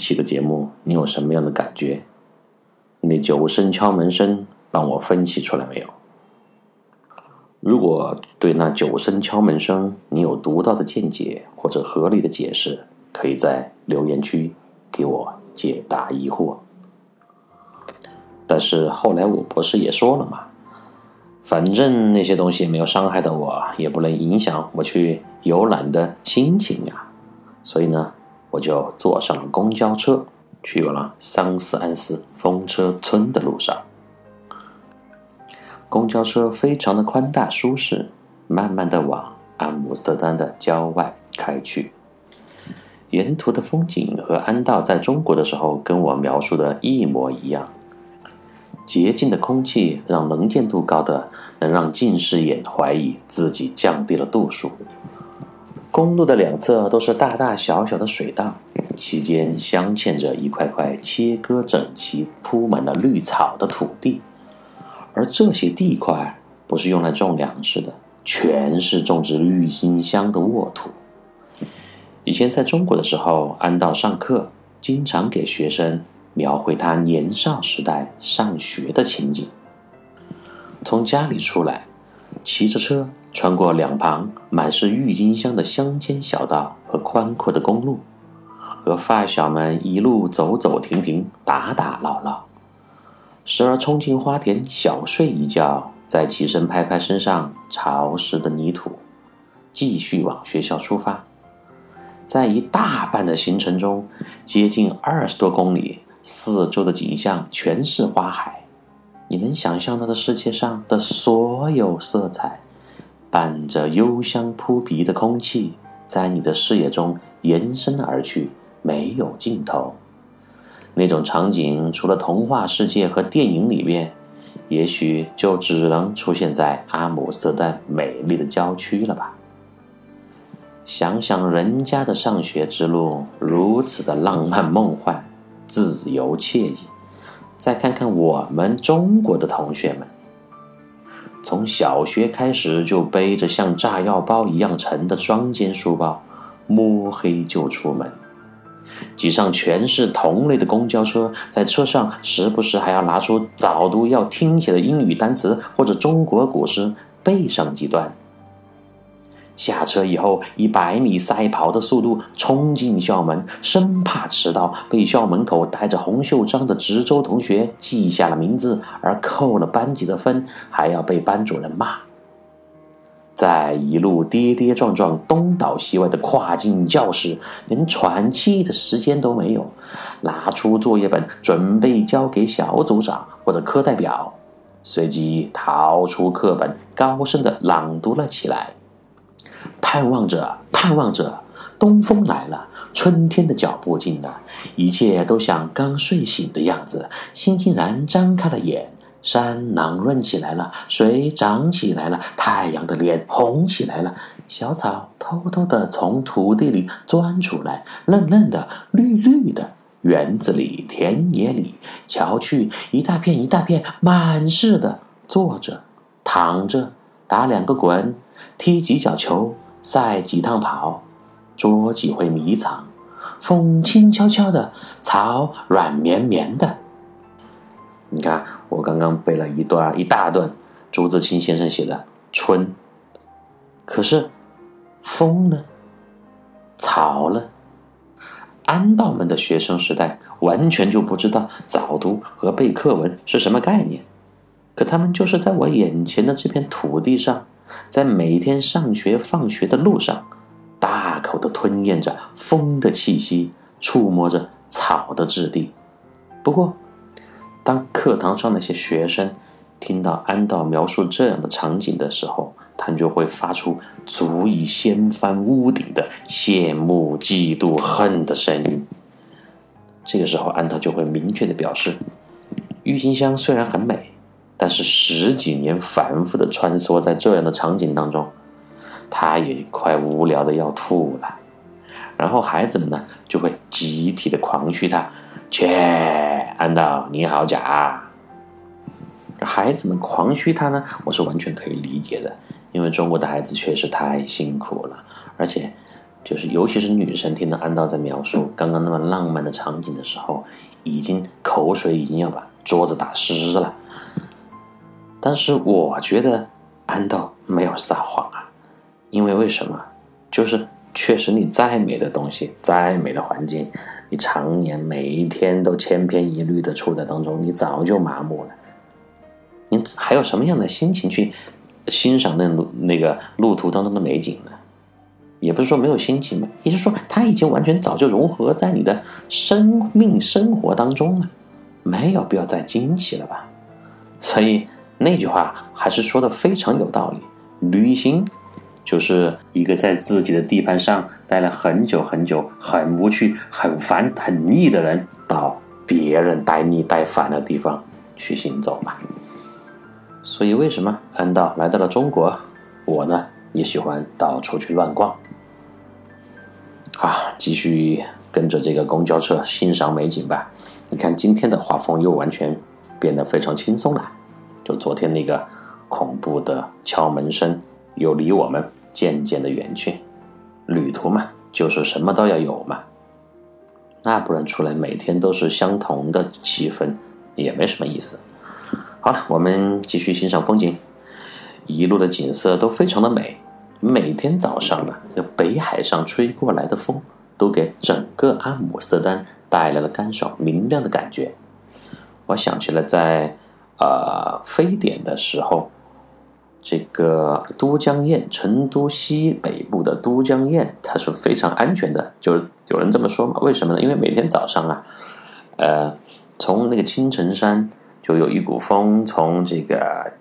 听完上一期的节目，你有什么样的感觉？你那九声敲门声，帮我分析出来没有？如果对那九声敲门声你有独到的见解或者合理的解释，可以在留言区给我解答疑惑。但是后来我不是也说了嘛，反正那些东西没有伤害到我，也不能影响我去游览的心情呀，所以呢。我就坐上了公交车，去了桑斯安斯风车村的路上。公交车非常的宽大舒适，慢慢的往阿姆斯特丹的郊外开去。沿途的风景和安道在中国的时候跟我描述的一模一样。洁净的空气让能见度高的能让近视眼怀疑自己降低了度数。公路的两侧都是大大小小的水道，其间镶嵌着一块块切割整齐、铺满了绿草的土地，而这些地块不是用来种粮食的，全是种植郁金香的沃土。以前在中国的时候，安道上课经常给学生描绘他年少时代上学的情景，从家里出来，骑着车。穿过两旁满是郁金香的乡间小道和宽阔的公路，和发小们一路走走停停、打打闹闹，时而冲进花田小睡一觉，再起身拍拍身上潮湿的泥土，继续往学校出发。在一大半的行程中，接近二十多公里，四周的景象全是花海，你能想象到的世界上的所有色彩。伴着幽香扑鼻的空气，在你的视野中延伸而去，没有尽头。那种场景，除了童话世界和电影里面，也许就只能出现在阿姆斯特丹美丽的郊区了吧？想想人家的上学之路如此的浪漫梦幻、自由惬意，再看看我们中国的同学们。从小学开始就背着像炸药包一样沉的双肩书包，摸黑就出门，挤上全是同类的公交车，在车上时不时还要拿出早读要听写的英语单词或者中国古诗背上几段。下车以后，以百米赛跑的速度冲进校门，生怕迟到，被校门口带着红袖章的值周同学记下了名字而扣了班级的分，还要被班主任骂。在一路跌跌撞撞东倒西歪的跨进教室，连喘气的时间都没有，拿出作业本准备交给小组长或者课代表，随即掏出课本，高声的朗读了起来。盼望着，盼望着，东风来了，春天的脚步近了，一切都像刚睡醒的样子。心竟然张开了眼，山朗润起来了，水涨起来了，太阳的脸红起来了，小草偷偷的从土地里钻出来，嫩嫩的，绿绿的。园子里，田野里，瞧去，一大片一大片，满是的，坐着，躺着，打两个滚。踢几脚球，赛几趟跑，捉几回迷藏。风轻悄悄的，草软绵绵的。你看，我刚刚背了一段一大段朱自清先生写的《春》，可是风呢？草呢？安道们的学生时代完全就不知道早读和背课文是什么概念，可他们就是在我眼前的这片土地上。在每天上学放学的路上，大口的吞咽着风的气息，触摸着草的质地。不过，当课堂上那些学生听到安道描述这样的场景的时候，他就会发出足以掀翻屋顶的羡慕、嫉妒、恨的声音。这个时候，安道就会明确的表示：郁金香虽然很美。但是十几年反复的穿梭在这样的场景当中，他也快无聊的要吐了。然后孩子们呢就会集体的狂嘘他：“切，安道你好假！”孩子们狂嘘他呢，我是完全可以理解的，因为中国的孩子确实太辛苦了，而且就是尤其是女生听到安道在描述刚刚那么浪漫的场景的时候，已经口水已经要把桌子打湿了。但是我觉得安道没有撒谎啊，因为为什么？就是确实你再美的东西，再美的环境，你常年每一天都千篇一律的处在当中，你早就麻木了。你还有什么样的心情去欣赏那路那个路途当中的美景呢？也不是说没有心情嘛，也就是说，它已经完全早就融合在你的生命生活当中了，没有必要再惊奇了吧？所以那句话还是说的非常有道理。旅行就是一个在自己的地盘上待了很久很久、很无趣、很烦、很腻的人，到别人待腻待烦的地方去行走嘛。所以为什么安道来到了中国，我呢也喜欢到处去乱逛。啊，继续跟着这个公交车欣赏美景吧。你看今天的画风又完全变得非常轻松了，就昨天那个恐怖的敲门声又离我们渐渐的远去。旅途嘛，就是什么都要有嘛，那不然出来每天都是相同的气氛，也没什么意思。好了，我们继续欣赏风景，一路的景色都非常的美。每天早上呢，这北海上吹过来的风，都给整个阿姆斯特丹带来了干爽明亮的感觉。我想起了在呃非典的时候，这个都江堰，成都西北部的都江堰，它是非常安全的。就是有人这么说嘛？为什么呢？因为每天早上啊，呃，从那个青城山就有一股风从这个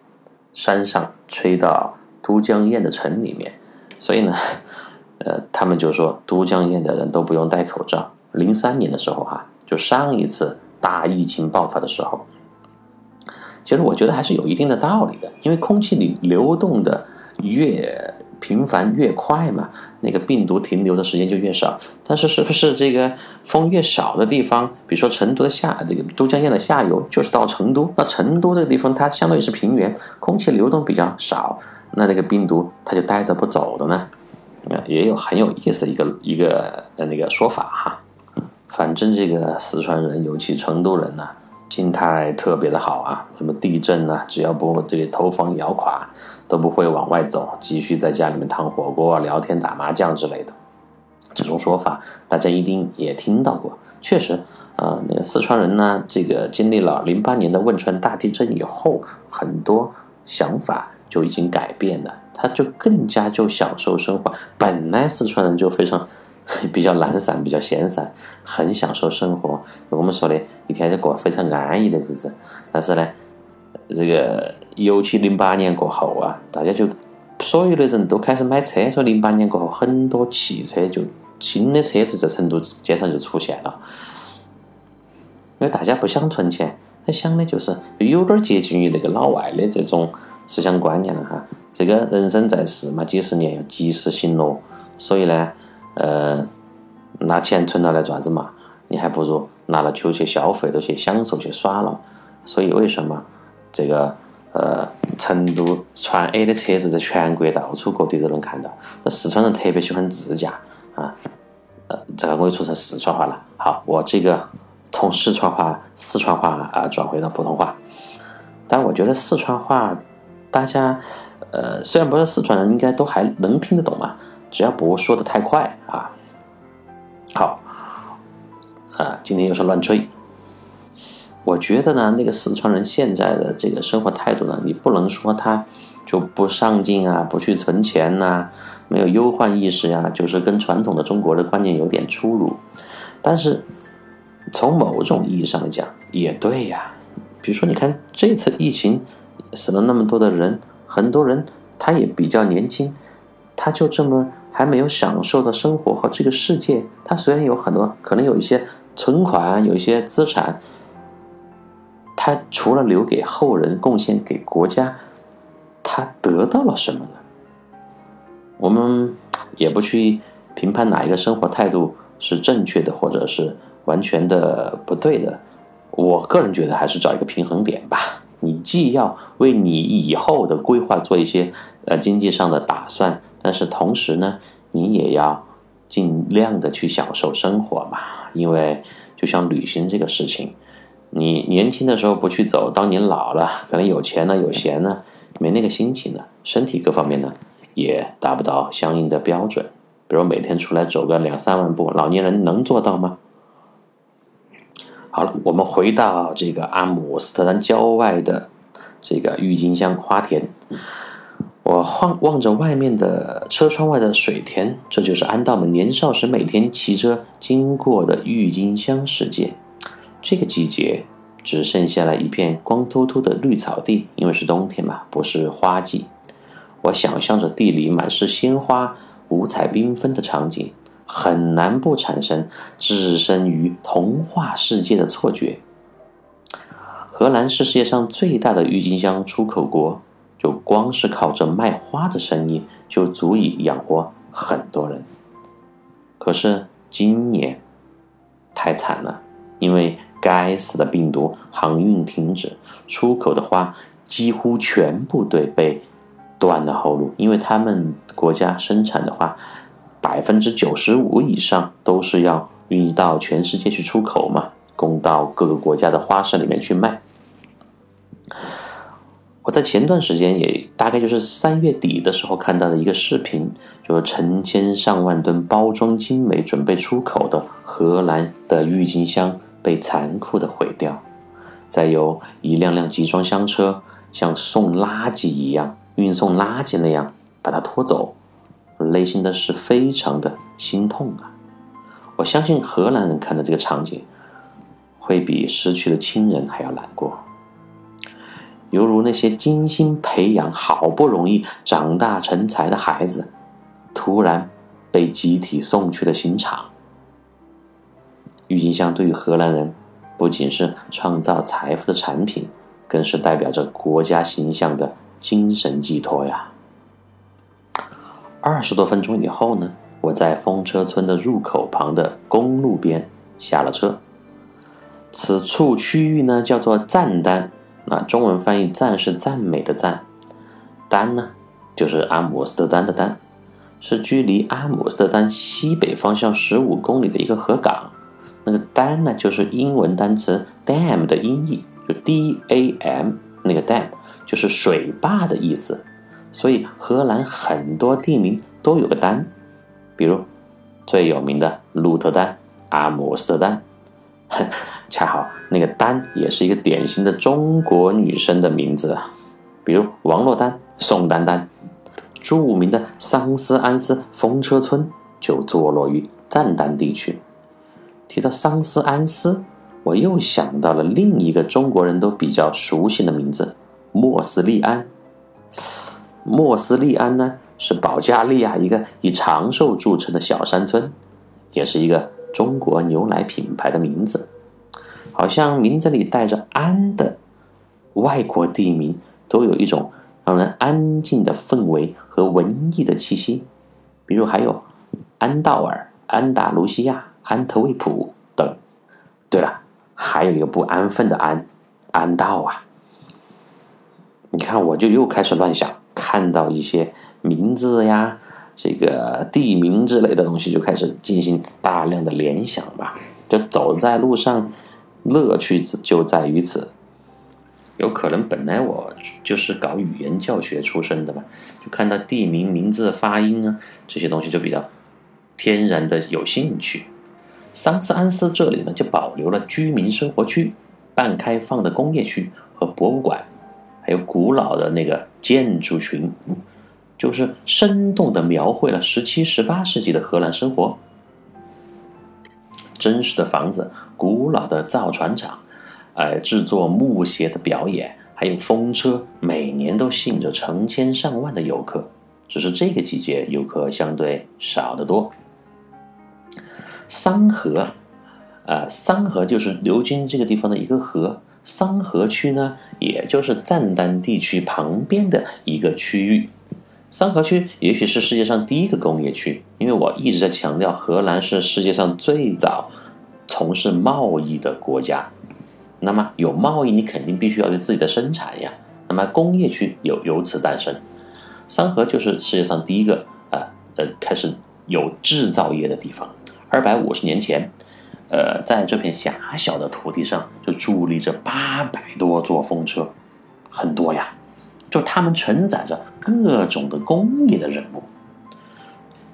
山上吹到。都江堰的城里面，所以呢，呃，他们就说都江堰的人都不用戴口罩。零三年的时候哈，就上一次大疫情爆发的时候，其实我觉得还是有一定的道理的，因为空气里流动的越频繁越快嘛，那个病毒停留的时间就越少。但是是不是这个风越少的地方，比如说成都的下这个都江堰的下游就是到成都，那成都这个地方它相当于是平原，空气流动比较少。那那个病毒它就待着不走的呢？也有很有意思的一个一个呃那个说法哈。反正这个四川人，尤其成都人呢，心态特别的好啊。什么地震呢，只要不这个头房摇垮，都不会往外走，继续在家里面烫火锅、聊天、打麻将之类的。这种说法大家一定也听到过。确实啊，那个四川人呢，这个经历了零八年的汶川大地震以后，很多想法。就已经改变了，他就更加就享受生活。本来四川人就非常 比较懒散，比较闲散，很享受生活。我们说的一天就过非常安逸的日子。但是呢，这个尤其零八年过后啊，大家就所有的人都开始买车。说零八年过后，很多汽车就新的车子在成都街上就出现了，因为大家不想存钱，他想的就是有点接近于那个老外的这种。思想观念了哈，这个人生在世嘛，几十年要及时行乐，所以呢，呃，拿钱存到来做啥子嘛？你还不如拿了去去消费，都去享受去耍了。所以为什么这个呃，成都川 A 的车子在全国到处各地都能看到？那四川人特别喜欢自驾啊，呃，这个我又说成四川话了。好，我这个从四川话四川话啊转回到普通话，但我觉得四川话。大家，呃，虽然不是四川人，应该都还能听得懂嘛，只要不说的太快啊。好，啊，今天又是乱吹。我觉得呢，那个四川人现在的这个生活态度呢，你不能说他就不上进啊，不去存钱呐，没有忧患意识呀，就是跟传统的中国的观念有点出入。但是从某种意义上来讲，也对呀。比如说，你看这次疫情。死了那么多的人，很多人他也比较年轻，他就这么还没有享受到生活和这个世界。他虽然有很多，可能有一些存款，有一些资产，他除了留给后人、贡献给国家，他得到了什么呢？我们也不去评判哪一个生活态度是正确的，或者是完全的不对的。我个人觉得，还是找一个平衡点吧。你既要为你以后的规划做一些呃经济上的打算，但是同时呢，你也要尽量的去享受生活嘛。因为就像旅行这个事情，你年轻的时候不去走，当你老了，可能有钱了有闲了，没那个心情了，身体各方面呢也达不到相应的标准。比如每天出来走个两三万步，老年人能做到吗？好了，我们回到这个阿姆斯特丹郊外的这个郁金香花田。我望望着外面的车窗外的水田，这就是安道们年少时每天骑车经过的郁金香世界。这个季节只剩下了一片光秃秃的绿草地，因为是冬天嘛，不是花季。我想象着地里满是鲜花。五彩缤纷的场景，很难不产生置身于童话世界的错觉。荷兰是世界上最大的郁金香出口国，就光是靠着卖花的生意，就足以养活很多人。可是今年太惨了，因为该死的病毒，航运停止，出口的花几乎全部对被。断了后路，因为他们国家生产的话，百分之九十五以上都是要运到全世界去出口嘛，供到各个国家的花市里面去卖。我在前段时间也大概就是三月底的时候看到的一个视频，就是成千上万吨包装精美准备出口的荷兰的郁金香被残酷的毁掉，再由一辆辆集装箱车像送垃圾一样。运送垃圾那样把它拖走，内心的是非常的心痛啊！我相信荷兰人看到这个场景，会比失去了亲人还要难过，犹如那些精心培养、好不容易长大成才的孩子，突然被集体送去了刑场。郁金香对于荷兰人，不仅是创造财富的产品，更是代表着国家形象的。精神寄托呀！二十多分钟以后呢，我在风车村的入口旁的公路边下了车。此处区域呢叫做赞丹，啊，中文翻译“赞”是赞美的“赞”，“丹”呢就是阿姆斯特丹的“丹”，是距离阿姆斯特丹西北方向十五公里的一个河港。那个“丹”呢就是英文单词 “dam” 的音译，就 D A M 那个 “dam”。就是水坝的意思，所以荷兰很多地名都有个丹，比如最有名的鹿特丹、阿姆斯特丹，恰好那个丹也是一个典型的中国女生的名字啊，比如王珞丹、宋丹丹。著名的桑斯安斯风车村就坐落于赞丹地区。提到桑斯安斯，我又想到了另一个中国人都比较熟悉的名字。莫斯利安，莫斯利安呢是保加利亚一个以长寿著称的小山村，也是一个中国牛奶品牌的名字。好像名字里带着“安”的外国地名，都有一种让人安静的氛围和文艺的气息。比如还有安道尔、安达卢西亚、安特卫普等。对了，还有一个不安分的“安”，安道啊。你看，我就又开始乱想，看到一些名字呀、这个地名之类的东西，就开始进行大量的联想吧。就走在路上，乐趣就在于此。有可能本来我就是搞语言教学出身的嘛，就看到地名名字发音啊这些东西就比较天然的有兴趣。桑斯安斯这里呢，就保留了居民生活区、半开放的工业区和博物馆。还有古老的那个建筑群，就是生动的描绘了十七、十八世纪的荷兰生活。真实的房子、古老的造船厂、呃，制作木鞋的表演，还有风车，每年都吸引着成千上万的游客。只是这个季节游客相对少得多。桑河，啊，桑河就是流经这个地方的一个河。桑河区呢，也就是赞丹地区旁边的一个区域。三河区也许是世界上第一个工业区，因为我一直在强调，荷兰是世界上最早从事贸易的国家。那么有贸易，你肯定必须要有自己的生产呀。那么工业区有由此诞生。三河就是世界上第一个啊呃开始有制造业的地方。二百五十年前，呃，在这片狭小的土地上就伫立着八百多座风车，很多呀。就它们承载着各种的工业的任务。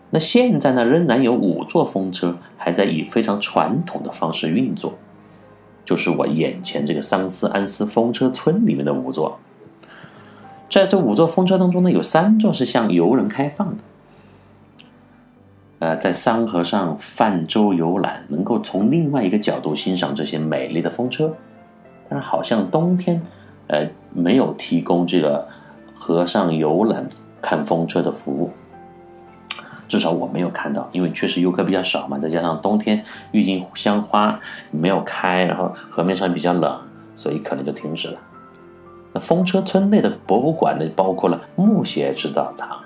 那现在呢，仍然有五座风车还在以非常传统的方式运作，就是我眼前这个桑斯安斯风车村里面的五座。在这五座风车当中呢，有三座是向游人开放的。呃，在桑河上泛舟游览，能够从另外一个角度欣赏这些美丽的风车。但是好像冬天，呃，没有提供这个河上游览看风车的服务。至少我没有看到，因为确实游客比较少嘛，再加上冬天郁金香花没有开，然后河面上比较冷，所以可能就停止了。那风车村内的博物馆呢，包括了木鞋制造厂、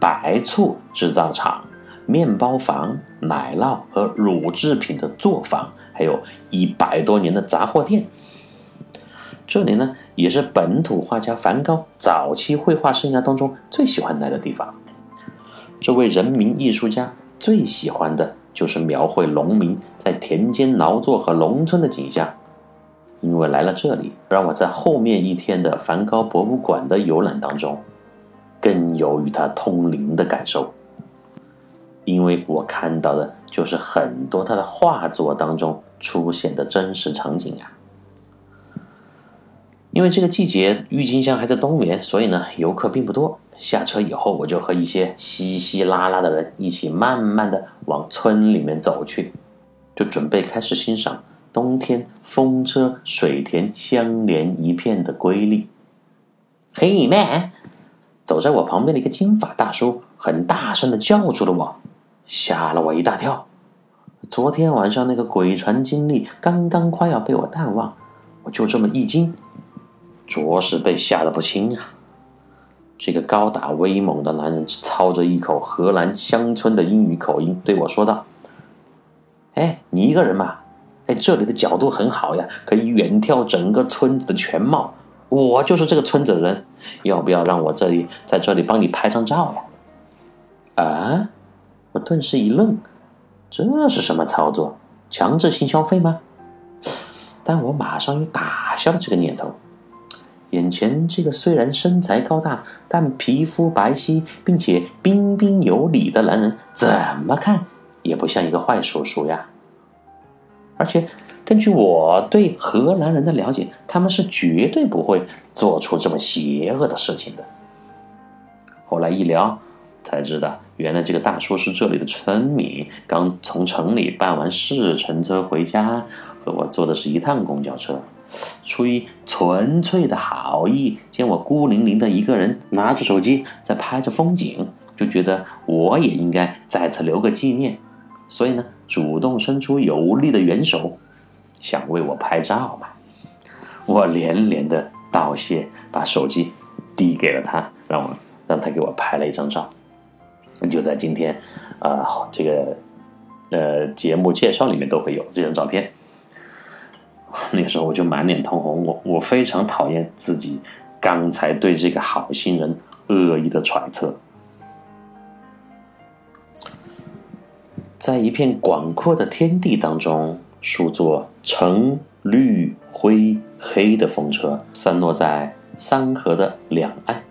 白醋制造厂、面包房、奶酪和乳制品的作坊，还有一百多年的杂货店。这里呢，也是本土画家梵高早期绘画生涯当中最喜欢来的地方。这位人民艺术家最喜欢的就是描绘农民在田间劳作和农村的景象。因为来了这里，让我在后面一天的梵高博物馆的游览当中，更有与他通灵的感受。因为我看到的就是很多他的画作当中出现的真实场景呀。因为这个季节郁金香还在冬眠，所以呢游客并不多。下车以后，我就和一些稀稀拉拉的人一起慢慢的往村里面走去，就准备开始欣赏。冬天，风车、水田相连一片的瑰丽。嘿，man！走在我旁边的一个金发大叔很大声的叫住了我，吓了我一大跳。昨天晚上那个鬼船经历刚刚快要被我淡忘，我就这么一惊，着实被吓得不轻啊！这个高大威猛的男人操着一口荷兰乡村的英语口音对我说道：“哎，你一个人吗？”哎，这里的角度很好呀，可以远眺整个村子的全貌。我就是这个村子的人，要不要让我这里在这里帮你拍张照呀？啊！我顿时一愣，这是什么操作？强制性消费吗？但我马上又打消了这个念头。眼前这个虽然身材高大，但皮肤白皙并且彬彬有礼的男人，怎么看也不像一个坏叔叔呀。而且，根据我对荷兰人的了解，他们是绝对不会做出这么邪恶的事情的。后来一聊，才知道原来这个大叔是这里的村民，刚从城里办完事乘车回家，和我坐的是一趟公交车。出于纯粹的好意，见我孤零零的一个人拿着手机在拍着风景，就觉得我也应该在此留个纪念。所以呢，主动伸出有力的援手，想为我拍照嘛。我连连的道谢，把手机递给了他，让我让他给我拍了一张照。就在今天，啊，这个呃节目介绍里面都会有这张照片。那时候我就满脸通红，我我非常讨厌自己刚才对这个好心人恶意的揣测。在一片广阔的天地当中，数座橙、绿、灰、黑的风车散落在山河的两岸，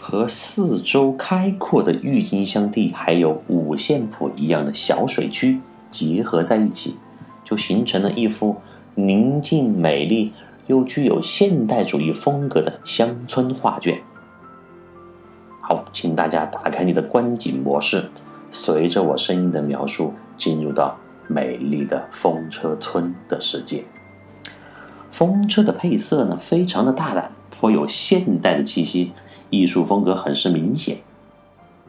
和四周开阔的郁金香地还有五线谱一样的小水区结合在一起，就形成了一幅宁静美丽又具有现代主义风格的乡村画卷。好，请大家打开你的观景模式。随着我声音的描述，进入到美丽的风车村的世界。风车的配色呢，非常的大胆，颇有现代的气息，艺术风格很是明显。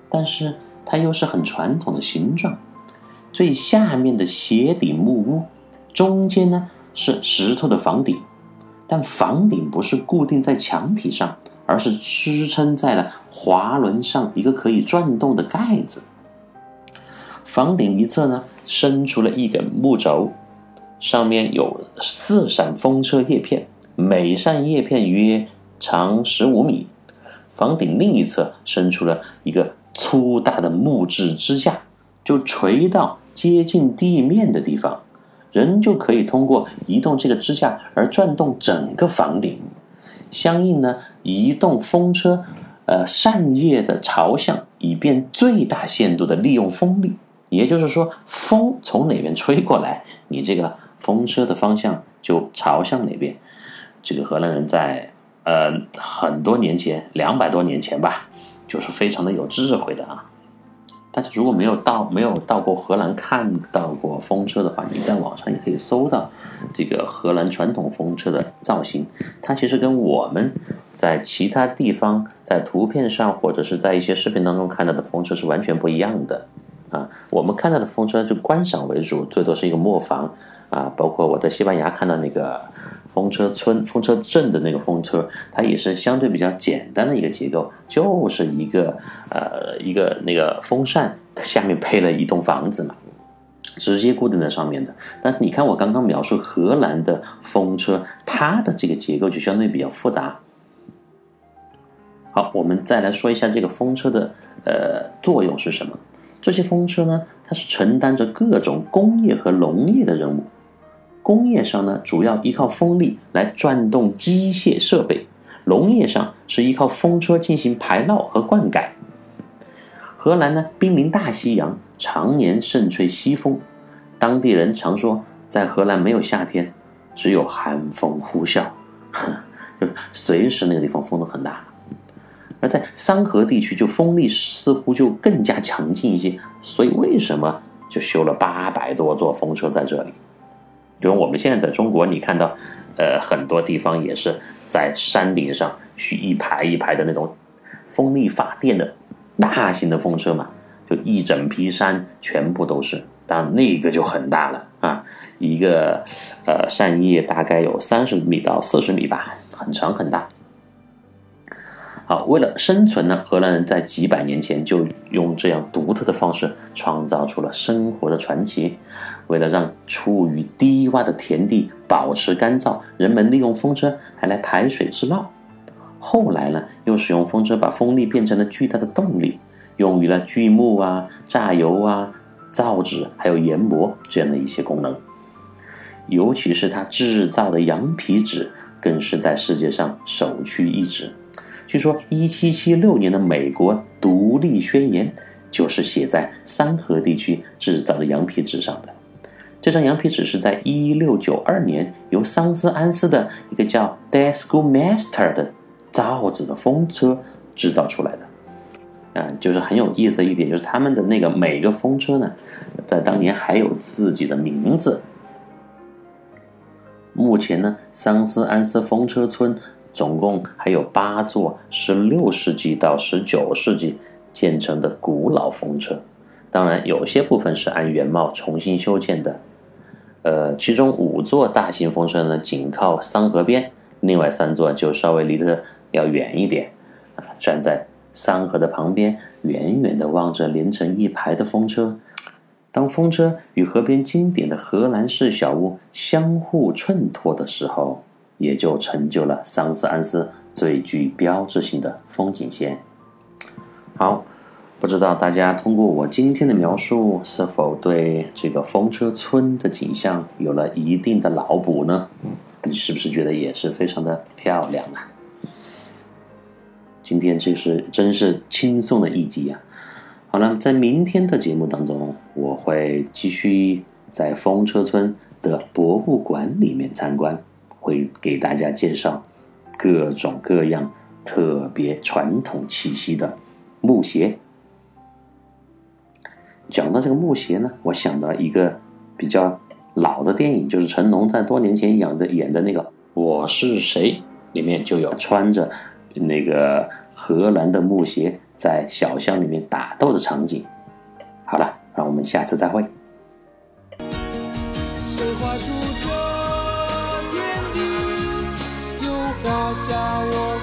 但是它又是很传统的形状。最下面的斜顶木屋，中间呢是石头的房顶，但房顶不是固定在墙体上，而是支撑在了滑轮上一个可以转动的盖子。房顶一侧呢，伸出了一根木轴，上面有四扇风车叶片，每扇叶片约长十五米。房顶另一侧伸出了一个粗大的木质支架，就垂到接近地面的地方，人就可以通过移动这个支架而转动整个房顶。相应呢，移动风车，呃，扇叶的朝向，以便最大限度的利用风力。也就是说，风从哪边吹过来，你这个风车的方向就朝向哪边。这个荷兰人在呃很多年前，两百多年前吧，就是非常的有智慧的啊。大家如果没有到没有到过荷兰看到过风车的话，你在网上也可以搜到这个荷兰传统风车的造型。它其实跟我们在其他地方在图片上或者是在一些视频当中看到的风车是完全不一样的啊。我们看到的风车就观赏为主，最多是一个磨坊啊。包括我在西班牙看到那个。风车村、风车镇的那个风车，它也是相对比较简单的一个结构，就是一个呃一个那个风扇下面配了一栋房子嘛，直接固定在上面的。但是你看我刚刚描述荷兰的风车，它的这个结构就相对比较复杂。好，我们再来说一下这个风车的呃作用是什么？这些风车呢，它是承担着各种工业和农业的任务。工业上呢，主要依靠风力来转动机械设备；农业上是依靠风车进行排涝和灌溉。荷兰呢，濒临大西洋，常年盛吹西风，当地人常说，在荷兰没有夏天，只有寒风呼啸，就随时那个地方风都很大。而在桑河地区，就风力似乎就更加强劲一些，所以为什么就修了八百多座风车在这里？比如我们现在在中国，你看到，呃，很多地方也是在山顶上去一排一排的那种风力发电的大型的风车嘛，就一整批山全部都是，当那个就很大了啊，一个呃扇叶大概有三十米到四十米吧，很长很大。好，为了生存呢，荷兰人在几百年前就用这样独特的方式创造出了生活的传奇。为了让处于低洼的田地保持干燥，人们利用风车还来排水制涝。后来呢，又使用风车把风力变成了巨大的动力，用于了锯木啊、榨油啊、造纸还有研磨这样的一些功能。尤其是它制造的羊皮纸，更是在世界上首屈一指。据说，一七七六年的美国独立宣言就是写在三河地区制造的羊皮纸上的。这张羊皮纸是在一六九二年由桑斯安斯的一个叫 d e s c o Master 的造纸的风车制造出来的。嗯，就是很有意思的一点，就是他们的那个每个风车呢，在当年还有自己的名字。目前呢，桑斯安斯风车村。总共还有八座十六世纪到十九世纪建成的古老风车，当然有些部分是按原貌重新修建的。呃，其中五座大型风车呢紧靠桑河边，另外三座就稍微离得要远一点。啊，站在桑河的旁边，远远地望着连成一排的风车。当风车与河边经典的荷兰式小屋相互衬托的时候。也就成就了桑斯安斯最具标志性的风景线。好，不知道大家通过我今天的描述，是否对这个风车村的景象有了一定的脑补呢？你是不是觉得也是非常的漂亮啊？今天这是真是轻松的一集啊！好了，在明天的节目当中，我会继续在风车村的博物馆里面参观。会给大家介绍各种各样特别传统气息的木鞋。讲到这个木鞋呢，我想到一个比较老的电影，就是成龙在多年前演的演的那个《我是谁》里面就有穿着那个荷兰的木鞋在小巷里面打斗的场景。好了，让我们下次再会。谁下我